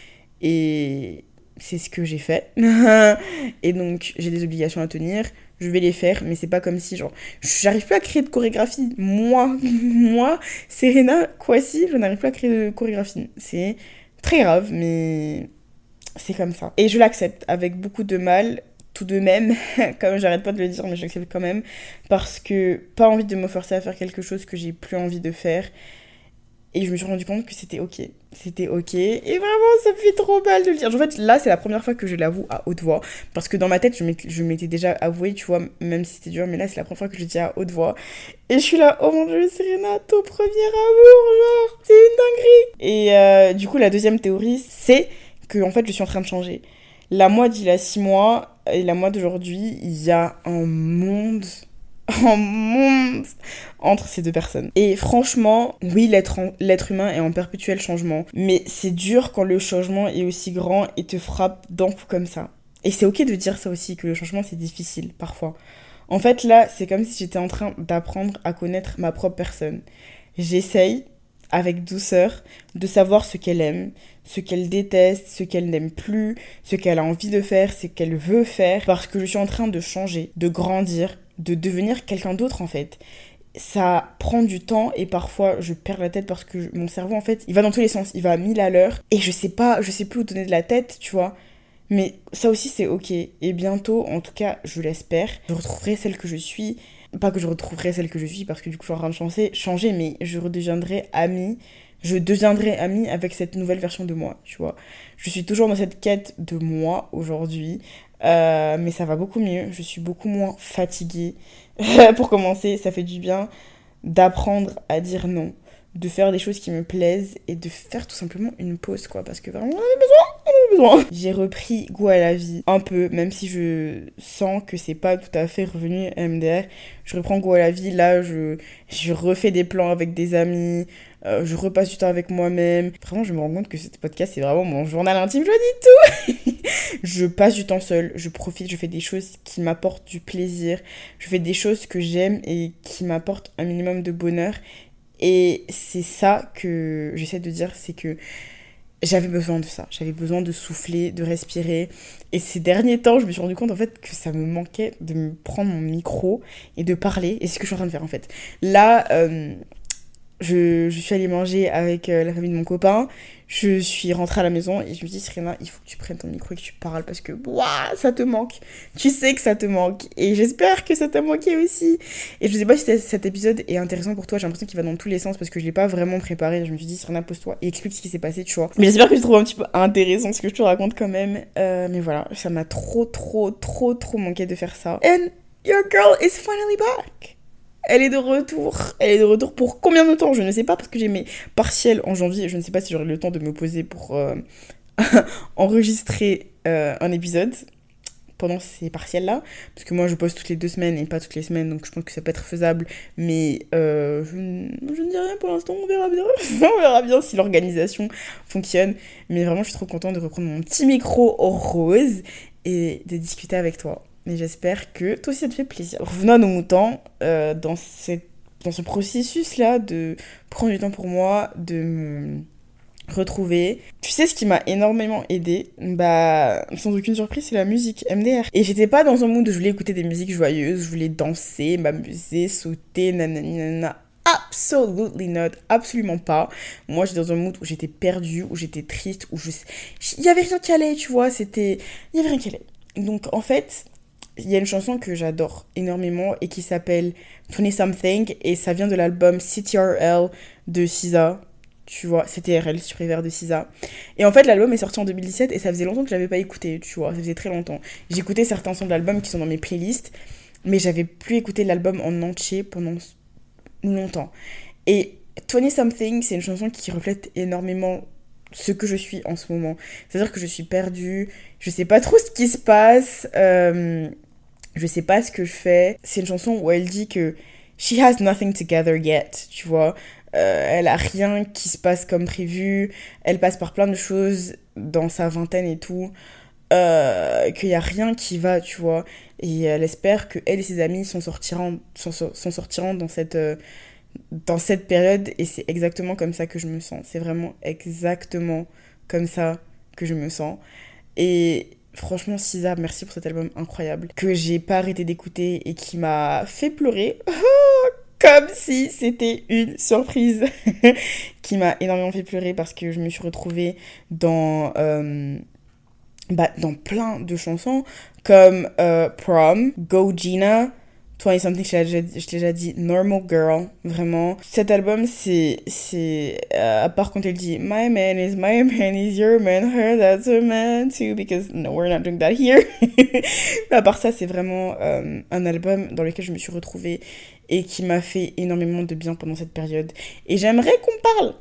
et c'est ce que j'ai fait. [laughs] et donc j'ai des obligations à tenir je vais les faire, mais c'est pas comme si, genre, j'arrive plus à créer de chorégraphie. Moi, [laughs] moi, Serena Kwasi, je n'arrive plus à créer de chorégraphie. C'est très grave, mais c'est comme ça. Et je l'accepte avec beaucoup de mal, tout de même, [laughs] comme j'arrête pas de le dire, mais j'accepte quand même, parce que pas envie de me forcer à faire quelque chose que j'ai plus envie de faire. Et je me suis rendu compte que c'était ok. C'était ok. Et vraiment, ça me fait trop mal de le dire. En fait, là, c'est la première fois que je l'avoue à haute voix. Parce que dans ma tête, je m'étais déjà avoué, tu vois, même si c'était dur. Mais là, c'est la première fois que je le dis à haute voix. Et je suis là, oh mon dieu, Serena, ton premier amour, genre, c'est une dinguerie. Et euh, du coup, la deuxième théorie, c'est que, en fait, je suis en train de changer. La moi d'il y a six mois et la moi d'aujourd'hui, il y a un monde [laughs] en monde entre ces deux personnes. Et franchement, oui, l'être humain est en perpétuel changement, mais c'est dur quand le changement est aussi grand et te frappe d'un coup comme ça. Et c'est ok de dire ça aussi, que le changement c'est difficile parfois. En fait, là, c'est comme si j'étais en train d'apprendre à connaître ma propre personne. J'essaye, avec douceur, de savoir ce qu'elle aime, ce qu'elle déteste, ce qu'elle n'aime plus, ce qu'elle a envie de faire, ce qu'elle veut faire, parce que je suis en train de changer, de grandir, de devenir quelqu'un d'autre en fait. Ça prend du temps et parfois je perds la tête parce que mon cerveau en fait il va dans tous les sens, il va à mille à l'heure et je sais pas, je sais plus où donner de la tête, tu vois. Mais ça aussi c'est ok et bientôt, en tout cas je l'espère, je retrouverai celle que je suis. Pas que je retrouverai celle que je suis parce que du coup je suis en train de changer, mais je redeviendrai amie je deviendrai amie avec cette nouvelle version de moi, tu vois. Je suis toujours dans cette quête de moi aujourd'hui, euh, mais ça va beaucoup mieux. Je suis beaucoup moins fatiguée. [laughs] Pour commencer, ça fait du bien d'apprendre à dire non, de faire des choses qui me plaisent et de faire tout simplement une pause, quoi. Parce que vraiment, on besoin, J'ai repris goût à la vie un peu, même si je sens que c'est pas tout à fait revenu MDR. Je reprends goût à la vie. Là, je, je refais des plans avec des amis. Euh, je repasse du temps avec moi-même. Vraiment, je me rends compte que ce podcast, c'est vraiment mon journal intime, je dis tout. [laughs] je passe du temps seul, je profite, je fais des choses qui m'apportent du plaisir, je fais des choses que j'aime et qui m'apportent un minimum de bonheur. Et c'est ça que j'essaie de dire, c'est que j'avais besoin de ça. J'avais besoin de souffler, de respirer. Et ces derniers temps, je me suis rendu compte en fait que ça me manquait de prendre mon micro et de parler. Et c'est ce que je suis en train de faire en fait. Là, euh, je, suis allée manger avec euh, la famille de mon copain. Je suis rentrée à la maison et je me dis, Serena, il faut que tu prennes ton micro et que tu parles parce que waouh, ça te manque. Tu sais que ça te manque. Et j'espère que ça t'a manqué aussi. Et je sais pas si cet épisode est intéressant pour toi. J'ai l'impression qu'il va dans tous les sens parce que je l'ai pas vraiment préparé. Je me suis dit, Serena, pose-toi et explique ce qui s'est passé, tu vois. Mais j'espère que tu trouves un petit peu intéressant ce que je te raconte quand même. Euh, mais voilà, ça m'a trop, trop, trop, trop manqué de faire ça. And your girl is finally back. Elle est de retour. Elle est de retour pour combien de temps? Je ne sais pas parce que j'ai mes partiels en janvier. Je ne sais pas si j'aurai le temps de me poser pour euh, [laughs] enregistrer euh, un épisode pendant ces partiels-là. Parce que moi, je poste toutes les deux semaines et pas toutes les semaines, donc je pense que ça peut être faisable. Mais euh, je, ne dis rien pour l'instant, on verra bien. [laughs] on verra bien si l'organisation fonctionne. Mais vraiment, je suis trop contente de reprendre mon petit micro rose et de discuter avec toi. Mais j'espère que toi aussi ça te fait plaisir. Revenons à nos moutons, euh, dans, cette, dans ce processus-là de prendre du temps pour moi, de me retrouver. Tu sais ce qui m'a énormément aidé? Bah, sans aucune surprise, c'est la musique MDR. Et j'étais pas dans un mood où je voulais écouter des musiques joyeuses, je voulais danser, m'amuser, sauter, nanana. Absolutely not, absolument pas. Moi, j'étais dans un mood où j'étais perdue, où j'étais triste, où je... Il y avait rien qui allait, tu vois, c'était... Il y avait rien qui allait. Donc, en fait, il y a une chanson que j'adore énormément et qui s'appelle 20 Something et ça vient de l'album CTRL de SZA tu vois, c'était RL, Super de Cisa. Et en fait, l'album est sorti en 2017 et ça faisait longtemps que je l'avais pas écouté, tu vois, ça faisait très longtemps. J'écoutais certains sons de l'album qui sont dans mes playlists, mais j'avais plus écouté l'album en entier pendant longtemps. Et 20 Something, c'est une chanson qui reflète énormément ce que je suis en ce moment. C'est-à-dire que je suis perdue, je sais pas trop ce qui se passe, euh, je sais pas ce que je fais. C'est une chanson où elle dit que she has nothing together yet, tu vois. Euh, elle a rien qui se passe comme prévu, elle passe par plein de choses dans sa vingtaine et tout, euh, qu'il n'y a rien qui va, tu vois. Et elle espère que elle et ses amis s'en sortiront, sortiront dans cette, euh, dans cette période et c'est exactement comme ça que je me sens. C'est vraiment exactement comme ça que je me sens. Et franchement, Cisa, merci pour cet album incroyable que j'ai pas arrêté d'écouter et qui m'a fait pleurer. [laughs] comme si c'était une surprise [laughs] qui m'a énormément fait pleurer parce que je me suis retrouvée dans, euh, bah, dans plein de chansons comme euh, Prom, Go Gina, 20 Something, je t'ai déjà dit, Normal Girl, vraiment. Cet album, c'est, c'est, euh, à part quand elle dit, My man is my man is your man, her that's a man too, because no, we're not doing that here. [laughs] à part ça, c'est vraiment un album dans lequel je me suis retrouvée et qui m'a fait énormément de bien pendant cette période. Et j'aimerais qu'on parle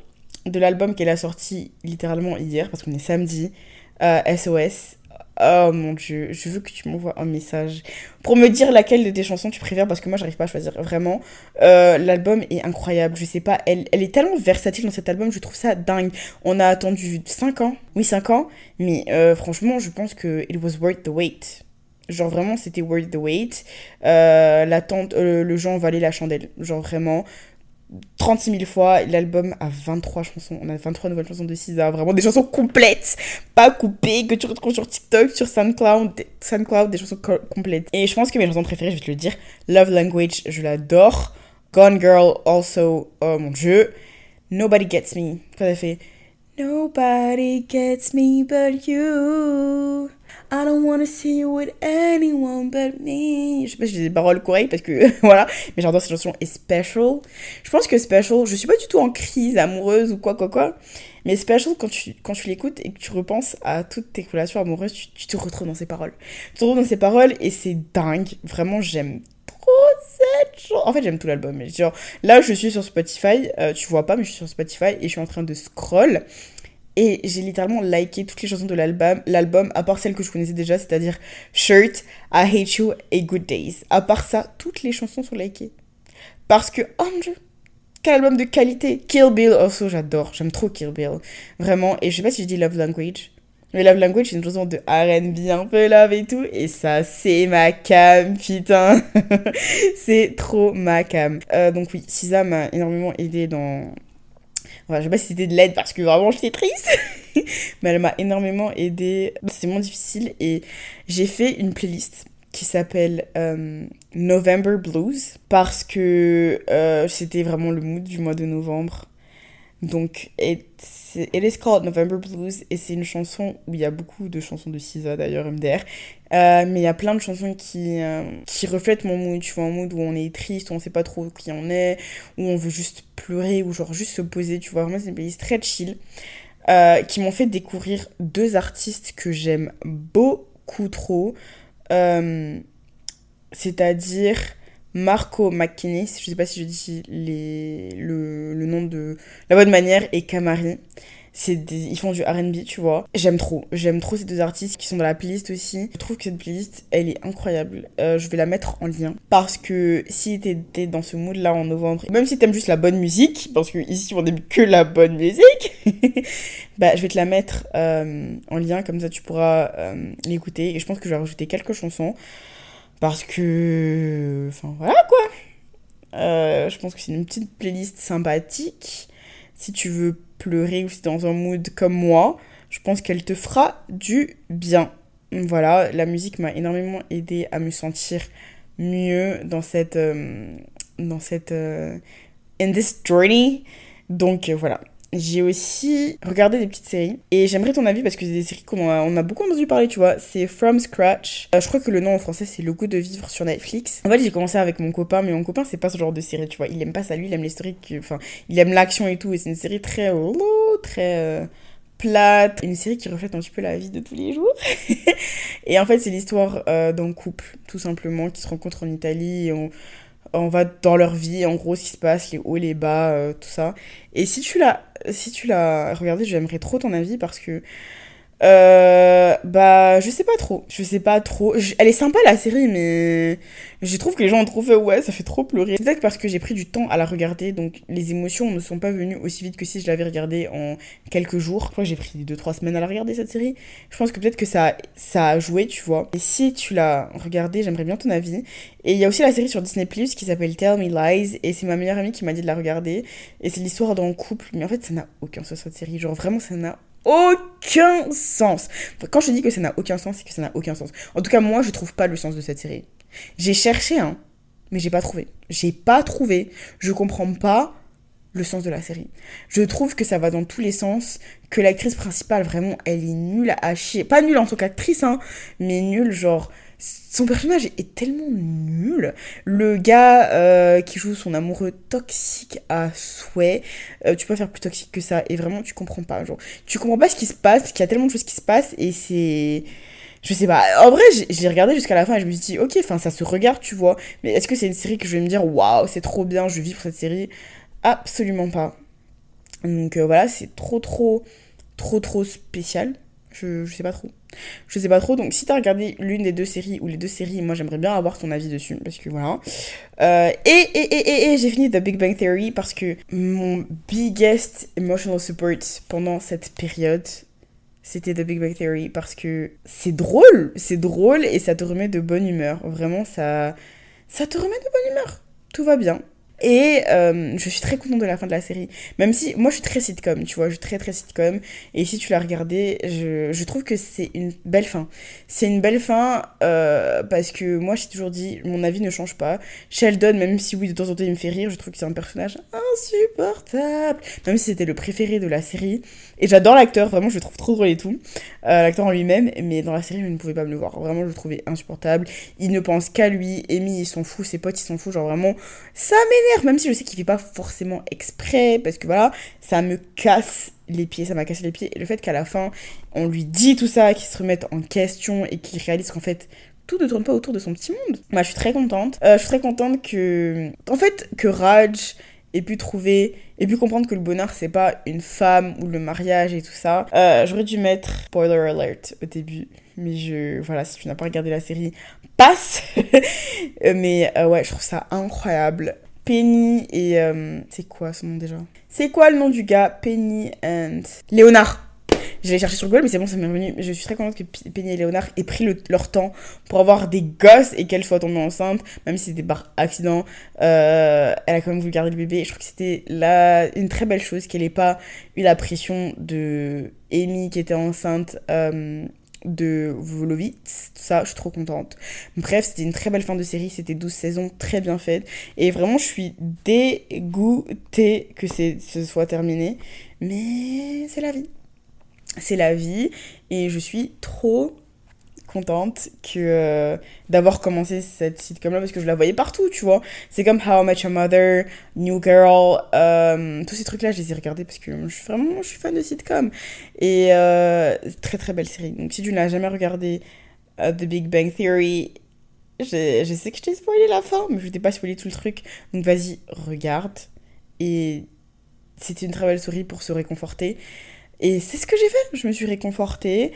de l'album qu'elle a sorti littéralement hier, parce qu'on est samedi, SOS. Oh mon dieu, je veux que tu m'envoies un message pour me dire laquelle de tes chansons tu préfères parce que moi j'arrive pas à choisir vraiment. Euh, l'album est incroyable, je sais pas, elle, elle est tellement versatile dans cet album, je trouve ça dingue. On a attendu 5 ans, oui 5 ans, mais euh, franchement je pense que it was worth the wait. Genre vraiment, c'était worth the wait. Euh, l'attente, euh, le genre valait la chandelle. Genre vraiment, 36 000 fois. L'album a 23 chansons. On a 23 nouvelles chansons de Cisa. Vraiment des chansons complètes, pas coupées, que tu retrouves sur TikTok, sur SoundCloud. SoundCloud, des chansons complètes. Et je pense que mes chansons préférées, je vais te le dire. Love Language, je l'adore. Gone Girl, also, oh mon dieu. Nobody Gets Me. Quand elle fait Nobody gets me but you. I don't wanna see you with anyone but me. Je sais pas si j'ai des paroles correctes parce que [laughs] voilà, mais j'adore cette chanson et Special. Je pense que Special, je suis pas du tout en crise amoureuse ou quoi quoi quoi, mais Special quand tu quand tu l'écoutes et que tu repenses à toutes tes relations amoureuses, tu, tu te retrouves dans ces paroles. Tu te retrouves dans ces paroles et c'est dingue. Vraiment, j'aime trop cette chanson. En fait, j'aime tout l'album. Genre, là, je suis sur Spotify. Euh, tu vois pas, mais je suis sur Spotify et je suis en train de scroll. Et j'ai littéralement liké toutes les chansons de l'album, à part celles que je connaissais déjà, c'est-à-dire Shirt, I Hate You et Good Days. À part ça, toutes les chansons sont likées. Parce que, oh mon dieu, quel album de qualité. Kill Bill, also, j'adore. J'aime trop Kill Bill. Vraiment. Et je sais pas si je dis Love Language. Mais Love Language, c'est une chanson de RB un peu love et tout. Et ça, c'est ma cam, putain. [laughs] c'est trop ma cam. Euh, donc oui, Sisa m'a énormément aidé dans, Enfin, je sais pas si c'était de l'aide parce que vraiment j'étais triste. [laughs] Mais elle m'a énormément aidé. C'est moins difficile et j'ai fait une playlist qui s'appelle euh, November Blues parce que euh, c'était vraiment le mood du mois de novembre. Donc, it is called November Blues et c'est une chanson où il y a beaucoup de chansons de SZA d'ailleurs, MDR. Euh, mais il y a plein de chansons qui, euh, qui reflètent mon mood, tu vois, un mood où on est triste, où on sait pas trop qui on est, où on veut juste pleurer, ou genre juste se poser, tu vois. Vraiment, c'est une playlist très chill. Euh, qui m'ont fait découvrir deux artistes que j'aime beaucoup trop. C'est-à-dire Marco McKinney, je sais pas si je dis les, le, nom de la bonne manière, et Camari c'est ils font du R&B, tu vois. J'aime trop, j'aime trop ces deux artistes qui sont dans la playlist aussi. Je trouve que cette playlist, elle est incroyable. Euh, je vais la mettre en lien parce que si t'es dans ce mood là en novembre, même si t'aimes juste la bonne musique, parce que ici on aime que la bonne musique, [laughs] bah je vais te la mettre euh, en lien comme ça tu pourras euh, l'écouter et je pense que je vais rajouter quelques chansons parce que, enfin voilà quoi. je pense que c'est une petite playlist sympathique. Si tu veux pleurer ou si dans un mood comme moi, je pense qu'elle te fera du bien. Voilà, la musique m'a énormément aidé à me sentir mieux dans cette euh, dans cette euh, in this journey. Donc euh, voilà, j'ai aussi regardé des petites séries et j'aimerais ton avis parce que c'est des séries qu'on a, on a beaucoup entendu parler, tu vois. C'est From Scratch. je crois que le nom en français c'est Le goût de vivre sur Netflix. En fait, j'ai commencé avec mon copain, mais mon copain c'est pas ce genre de série, tu vois. Il aime pas ça, lui, il aime séries, enfin, il aime l'action et tout. Et c'est une série très, très euh, plate. Une série qui reflète un petit peu la vie de tous les jours. [laughs] et en fait, c'est l'histoire euh, d'un couple, tout simplement, qui se rencontre en Italie et on on va dans leur vie, en gros, ce qui se passe, les hauts, les bas, euh, tout ça. Et si tu l'as, si tu l'as regardé, j'aimerais trop ton avis parce que euh, bah, je sais pas trop. Je sais pas trop. elle est sympa la série, mais je trouve que les gens ont trop fait ouais, ça fait trop pleurer. Peut-être parce que j'ai pris du temps à la regarder, donc les émotions ne sont pas venues aussi vite que si je l'avais regardée en quelques jours. Je crois que j'ai pris 2-3 semaines à la regarder cette série. Je pense que peut-être que ça, ça a joué, tu vois. Et si tu l'as regardée, j'aimerais bien ton avis. Et il y a aussi la série sur Disney Plus qui s'appelle Tell Me Lies, et c'est ma meilleure amie qui m'a dit de la regarder. Et c'est l'histoire d'un couple, mais en fait, ça n'a aucun sens cette série. Genre vraiment, ça n'a aucun sens. Quand je dis que ça n'a aucun sens, c'est que ça n'a aucun sens. En tout cas, moi, je trouve pas le sens de cette série. J'ai cherché, hein, mais j'ai pas trouvé. J'ai pas trouvé. Je comprends pas le sens de la série. Je trouve que ça va dans tous les sens, que l'actrice principale, vraiment, elle est nulle à chier. Pas nulle en tant qu'actrice, hein, mais nulle, genre, son personnage est tellement nul. Le gars euh, qui joue son amoureux toxique à souhait, euh, tu peux faire plus toxique que ça. Et vraiment, tu comprends pas. Genre, tu comprends pas ce qui se passe, parce qu'il y a tellement de choses qui se passent, et c'est. Je sais pas. En vrai, j'ai regardé jusqu'à la fin et je me suis dit, ok, ça se regarde, tu vois. Mais est-ce que c'est une série que je vais me dire, waouh, c'est trop bien, je vis pour cette série? Absolument pas. Donc euh, voilà, c'est trop, trop, trop, trop spécial. Je, je sais pas trop. Je sais pas trop. Donc, si t'as regardé l'une des deux séries ou les deux séries, moi j'aimerais bien avoir ton avis dessus. Parce que voilà. Euh, et, et, et, et, j'ai fini The Big Bang Theory parce que mon biggest emotional support pendant cette période, c'était The Big Bang Theory. Parce que c'est drôle. C'est drôle et ça te remet de bonne humeur. Vraiment, ça, ça te remet de bonne humeur. Tout va bien. Et euh, je suis très contente de la fin de la série. Même si, moi je suis très sitcom, tu vois, je suis très très sitcom. Et si tu l'as regardé, je, je, trouve que c'est une belle fin. C'est une belle fin euh, parce que moi j'ai toujours dit, mon avis ne change pas. Sheldon, même si oui, de temps en temps il me fait rire, je trouve que c'est un personnage insupportable. Même si c'était le préféré de la série. Et j'adore l'acteur, vraiment, je le trouve trop drôle et tout. Euh, l'acteur en lui-même, mais dans la série, je ne pouvais pas me le voir. Vraiment, je le trouvais insupportable. Il ne pense qu'à lui. Amy, il s'en fout. Ses potes, ils s'en foutent. Genre vraiment, ça m'énerve même si je sais qu'il fait pas forcément exprès, parce que voilà, ça me casse les pieds, ça m'a cassé les pieds. Et le fait qu'à la fin, on lui dit tout ça, qu'il se remette en question et qu'il réalise qu'en fait, tout ne tourne pas autour de son petit monde. Moi, je suis très contente. Euh, je suis très contente que, en fait, que Raj ait pu trouver et pu comprendre que le bonheur c'est pas une femme ou le mariage et tout ça. Euh, j'aurais dû mettre spoiler alert au début, mais je voilà si tu n'as pas regardé la série passe. [laughs] mais euh, ouais, je trouve ça incroyable. Penny et... Euh, c'est quoi son nom déjà? C'est quoi le nom du gars? Penny and... Léonard je l'ai cherché sur Google, mais c'est bon, ça m'est revenu. Je suis très contente que Penny et Léonard aient pris leur temps pour avoir des gosses et qu'elle soit tombée enceinte, même si c'était par accident. Euh, elle a quand même voulu garder le bébé. Je trouve que c'était là une très belle chose qu'elle n'ait pas eu la pression de Amy qui était enceinte. Euh, de Volovitz, tout ça, je suis trop contente. Bref, c'était une très belle fin de série, c'était 12 saisons, très bien faites, et vraiment je suis dégoûtée que ce soit terminé, mais c'est la vie. C'est la vie, et je suis trop contente que euh, d'avoir commencé cette sitcom là parce que je la voyais partout tu vois c'est comme How I Met Your Mother New Girl euh, tous ces trucs là je les ai regardés parce que vraiment je suis fan de sitcom et euh, très très belle série donc si tu ne l'as jamais regardé The Big Bang Theory Je, je sais que je t'ai spoilé la fin, mais je t'ai pas spoilé tout le truc. Donc vas-y, regarde. Et c'était une très belle story pour se réconforter. Et c'est ce que j'ai fait, je me suis réconfortée.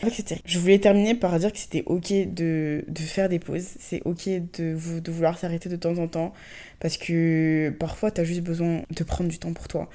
Je voulais terminer par dire que c'était ok de, faire des pauses, c'est ok de, de vouloir s'arrêter de temps en temps, parce que parfois t'as juste besoin de prendre du temps pour toi.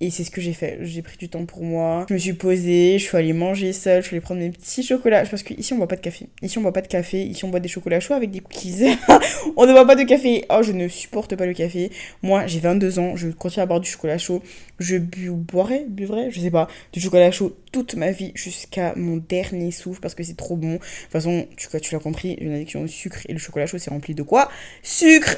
Et c'est ce que j'ai fait. J'ai pris du temps pour moi. Je me suis posée, je suis allée manger seule, je suis allée prendre mes petits chocolats. Parce qu'ici on boit pas de café. Ici on boit pas de café. Ici on boit des chocolats chauds avec des cookies. [laughs] on ne boit pas de café. Oh, je ne supporte pas le café. Moi, j'ai 22 ans, je continue à boire du chocolat chaud. Je bu boirai, buvrai, je sais pas, du chocolat chaud toute ma vie jusqu'à mon dernier souffle parce que c'est trop bon. De toute façon, tu, tu l'as compris, une addiction au sucre et le chocolat chaud c'est rempli de quoi? Sucre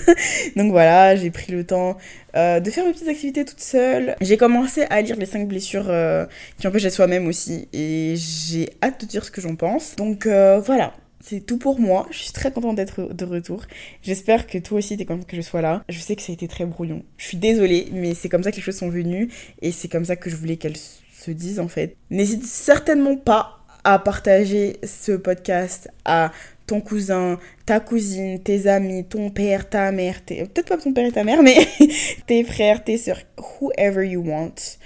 [laughs] Donc voilà, j'ai pris le temps euh, de faire mes petites activités toute seule. J'ai commencé à lire les 5 blessures euh, qui empêchent d'être soi-même aussi et j'ai hâte de dire ce que j'en pense. Donc euh, voilà, c'est tout pour moi. Je suis très contente d'être de retour. J'espère que toi aussi t'es contente que je sois là. Je sais que ça a été très brouillon. Je suis désolée, mais c'est comme ça que les choses sont venues et c'est comme ça que je voulais qu'elles se disent en fait. N'hésite certainement pas à partager ce podcast à ton cousin, ta cousine, tes amis, ton père, ta mère, peut-être pas ton père et ta mère, mais [laughs] tes frères, tes soeurs, whoever you want,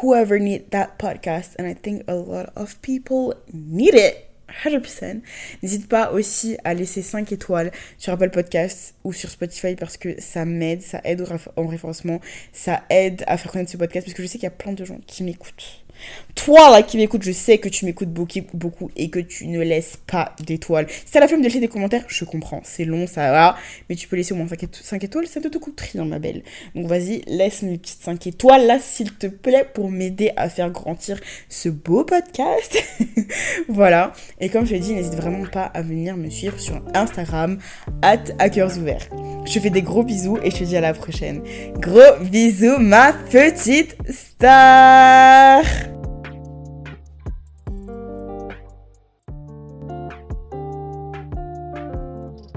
whoever need that podcast. And I think a lot of people need it. 100%. N'hésite pas aussi à laisser 5 étoiles sur Apple Podcast ou sur Spotify parce que ça m'aide, ça aide au référencement, ça aide à faire connaître ce podcast parce que je sais qu'il y a plein de gens qui m'écoutent toi là qui m'écoutes, je sais que tu m'écoutes beaucoup, et que tu ne laisses pas d'étoiles. Si t'as la flemme de laisser des commentaires, je comprends. C'est long, ça va. Mais tu peux laisser au moins 5 étoiles, ça ne te coûte rien, ma belle. Donc vas-y, laisse mes petites 5 étoiles là, s'il te plaît, pour m'aider à faire grandir ce beau podcast. [laughs] voilà. Et comme je l'ai dit, n'hésite vraiment pas à venir me suivre sur Instagram, at ouverts. Je fais des gros bisous et je te dis à la prochaine. Gros bisous, ma petite star!